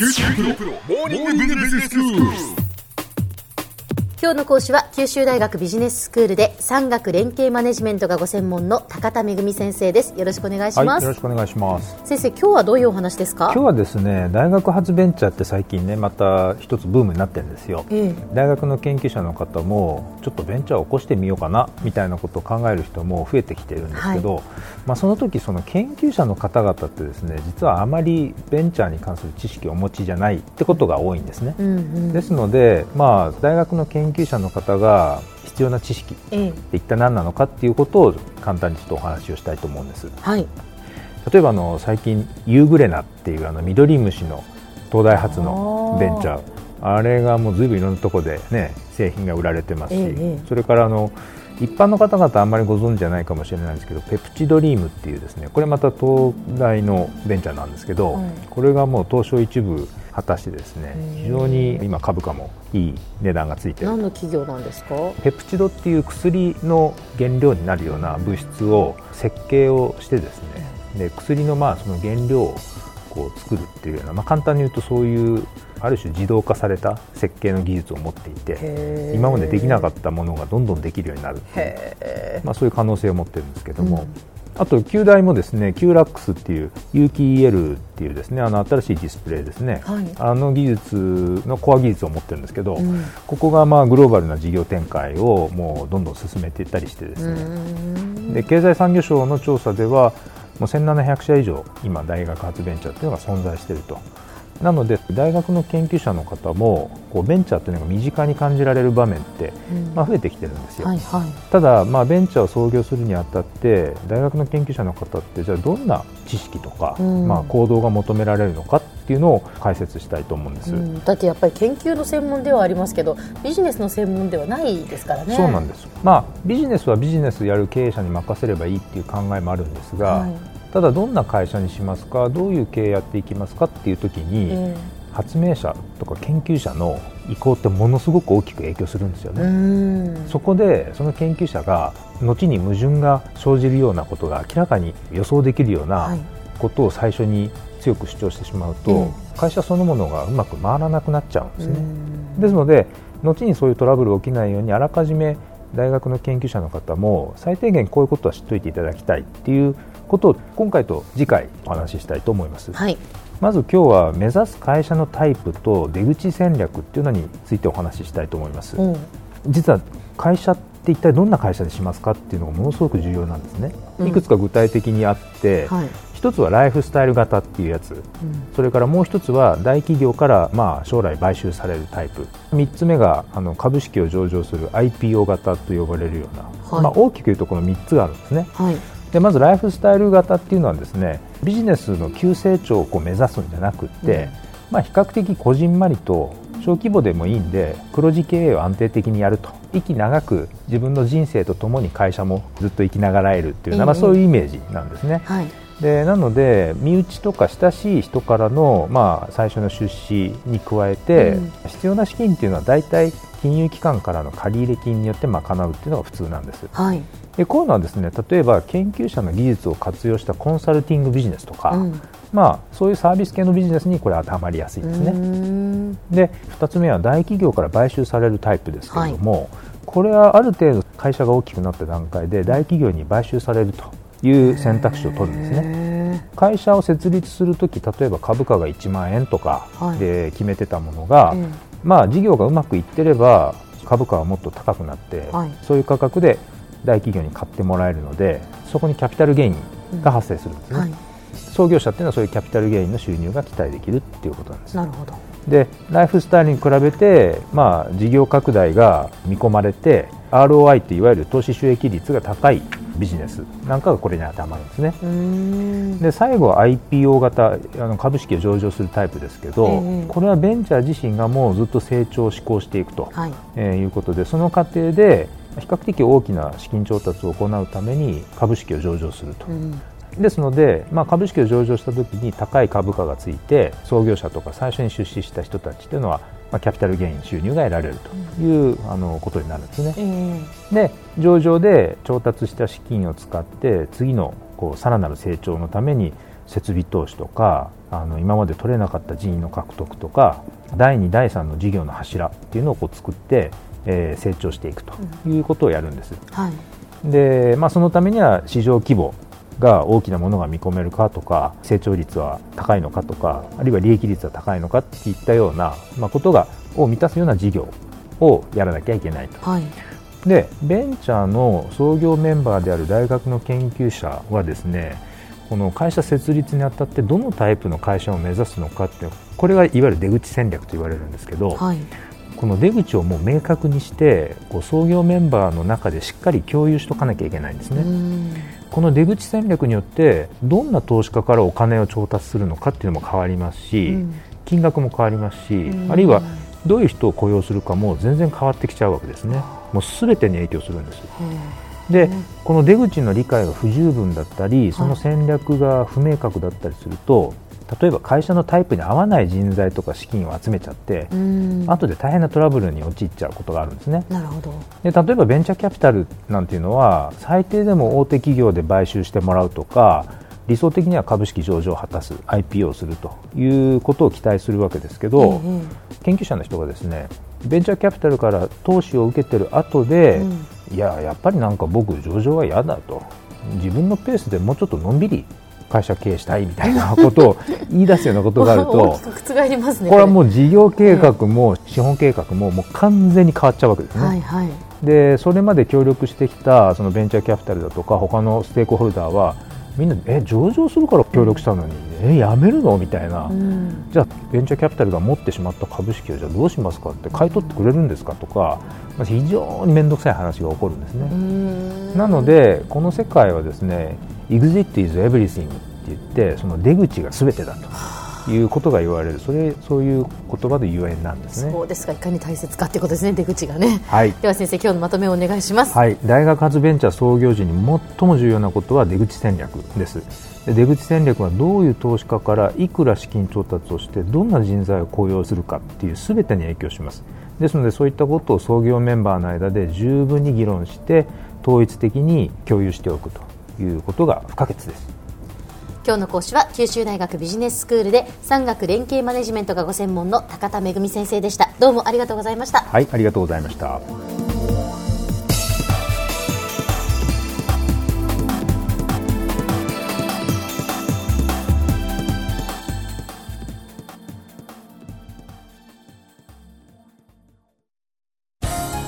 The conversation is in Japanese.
九州大学モーニングビジネススクール今日の講師は九州大学ビジネススクールで産学連携マネジメントがご専門の高田恵先生です。よろしくお願いします、はい、よろしくお願いします。先生今日はどういうお話ですか？今日はですね大学発ベンチャーって最近ねまた一つブームになってるんですよ、ええ、大学の研究者の方もちょっとベンチャーを起こしてみようかなみたいなことを考える人も増えてきてるんですけど、はい、まあその時その研究者の方々ってですね実はあまりベンチャーに関する知識をお持ちじゃないってことが多いんですね、うんうん、ですのでまあ大学の研究者の方がが必要な知識って一体何なのかっていうことを簡単にちょっとお話をしたいと思うんです。はい、例えばあの最近ユーグレナっていうあの緑虫の東大発のベンチャー。あれがもうずいぶんいろんなところでね製品が売られてますし、ええ、それからあの一般の方々あんまりご存知じゃないかもしれないんですけどペプチドリームっていうですねこれまた東大のベンチャーなんですけど、はい、これがもう東証一部果たしてですね非常に今株価もいい値段がついてる。何の企業なんですか？ペプチドっていう薬の原料になるような物質を設計をしてですねで薬のまあその原料をこう作るっていうような、まあ、簡単に言うとそういうある種自動化された設計の技術を持っていて今までできなかったものがどんどんできるようになるっていう、まあ、そういう可能性を持ってるんですけども、うん、あと旧大もですね QLAX っていう有機 EL っていうですねあの新しいディスプレイですね、はい、あの技術のコア技術を持ってるんですけど、うん、ここがまあグローバルな事業展開をもうどんどん進めていったりしてですね。で経済産業省の調査ではもう1700社以上今大学発ベンチャーっていうのが存在しているとなので大学の研究者の方もこうベンチャーというのが身近に感じられる場面って、まあ、増えてきてるんですよ、はいはい、ただ、まあ、ベンチャーを創業するにあたって大学の研究者の方ってじゃあどんな知識とか、うん、まあ、行動が求められるのかっていうのを解説したいと思うんです、うん、だってやっぱり研究の専門ではありますけどビジネスの専門ではないですからね。そうなんです、まあ、ビジネスはビジネスやる経営者に任せればいいっていう考えもあるんですが、はいただどんな会社にしますかどういう経営やっていきますかっていう時に、えー、発明者とか研究者の意向ってものすごく大きく影響するんですよね。そこでその研究者が後に矛盾が生じるようなことが明らかに予想できるようなことを最初に強く主張してしまうと、はい、会社そのものがうまく回らなくなっちゃうんですね。ですので後にそういうトラブル起きないようにあらかじめ大学の研究者の方も最低限こういうことは知っておいていただきたいっていうことを今回と次回お話ししたいと思います、はい、まず今日は目指す会社のタイプと出口戦略っていうのについてお話ししたいと思います、うん、実は会社って一体どんな会社にしますかっていうのがものすごく重要なんですね、うん、いくつか具体的にあって、はい一つはライフスタイル型っていうやつ、うん、それからもう一つは大企業からまあ将来買収されるタイプ。3つ目があの株式を上場する IPO 型と呼ばれるような、はい、まあ、大きく言うとこの3つがあるんですね、はい、でまずライフスタイル型っていうのはですねビジネスの急成長をこう目指すんじゃなくて、うん、まあ、比較的こじんまりと小規模でもいいんで黒字経営を安定的にやると。息長く自分の人生とともに会社もずっと生きながらえるっていうのは、まあ、そういうイメージなんですね。はいでなので身内とか親しい人からの、まあ、最初の出資に加えて、うん、必要な資金っていうのは大体金融機関からの借入金によって賄うっていうのが普通なんです、はい、でこういうのはですね例えば研究者の技術を活用したコンサルティングビジネスとか、うん、まあ、そういうサービス系のビジネスにこれ当てはまりやすいですね。で2つ目は大企業から買収されるタイプですけれども、はい、これはある程度会社が大きくなった段階で大企業に買収されるという選択肢を取るんですね。会社を設立するとき例えば株価が1万円とかで決めてたものが、はい、まあ、事業がうまくいってれば株価はもっと高くなって、はい、そういう価格で大企業に買ってもらえるのでそこにキャピタルゲインが発生するんですね、うんはい、創業者っていうのはそういうキャピタルゲインの収入が期待できるっていうことなんです。なるほど。でライフスタイルに比べて、まあ、事業拡大が見込まれて ROI っていわゆる投資収益率が高いビジネスなんかがこれに当てはまるんですね。で最後は IPO 型あの株式を上場するタイプですけど、えー、これはベンチャー自身がもうずっと成長を志向していくと、はいえー、いうことでその過程で比較的大きな資金調達を行うために株式を上場すると。うんですので、まあ、株式を上場したときに高い株価がついて創業者とか最初に出資した人たちというのはまあ、キャピタルゲイン収入が得られるという、あのことになるんですね。えー、で上場で調達した資金を使って次のこうさらなる成長のために設備投資とかあの今まで取れなかった人員の獲得とか第2第3の事業の柱っていうのをこう作って、えー、成長していくということをやるんです、うん、はい、でまあ、そのためには市場規模が大きなものが見込めるかとか成長率は高いのかとかあるいは利益率は高いのかっていったような、まあ、ことがを満たすような事業をやらなきゃいけないと。はいでベンチャーの創業メンバーである大学の研究者はですねこの会社設立にあたってどのタイプの会社を目指すのかってこれがいわゆる出口戦略と言われるんですけど、はい、この出口をもう明確にしてこう創業メンバーの中でしっかり共有しとかなきゃいけないんですね。この出口戦略によってどんな投資家からお金を調達するのかっていうのも変わりますし、うん、金額も変わりますし、うん、あるいはどういう人を雇用するかも全然変わってきちゃうわけですね。もう全てに影響するんです、でこの出口の理解が不十分だったりその戦略が不明確だったりすると、例えば会社のタイプに合わない人材とか資金を集めちゃって後で大変なトラブルに陥っちゃうことがあるんですね。なるほど。で例えばベンチャーキャピタルなんていうのは最低でも大手企業で買収してもらうとか理想的には株式上場を果たす IPO をするということを期待するわけですけど、うんうん、研究者の人がですねベンチャーキャピタルから投資を受けてる後で、うん、いややっぱりなんか僕上場は嫌だと。自分のペースでもうちょっとのんびり会社経営したいみたいな ことを言い出すようなことがあると 覆りますね。これはもう事業計画も資本計画ももう完全に変わっちゃうわけですね。はいはい、でそれまで協力してきたそのベンチャーキャピタルだとか他のステークホルダーはみんなえ上場するから協力したのに、えやめるの？みたいな、うん、じゃあベンチャーキャピタルが持ってしまった株式をじゃあどうしますか？って買い取ってくれるんですか？とか、まあ、非常に面倒くさい話が起こるんですね。なのでこの世界はですね Exit is everything って言ってその出口がすべてだと。いうことが言われる。それそういう言葉でゆえんなんですね。そうですか。いかに大切かということですね出口がね、はい、では先生今日のまとめをお願いします、はい、大学発ベンチャー創業時に最も重要なことは出口戦略です。出口戦略はどういう投資家からいくら資金調達をしてどんな人材を雇用するかっていうすべてに影響します。ですのでそういったことを創業メンバーの間で十分に議論して統一的に共有しておくということが不可欠です。今日の講師は九州大学ビジネススクールで産学連携マネジメントがご専門の高田恵先生でした。どうもありがとうございました。はいありがとうございました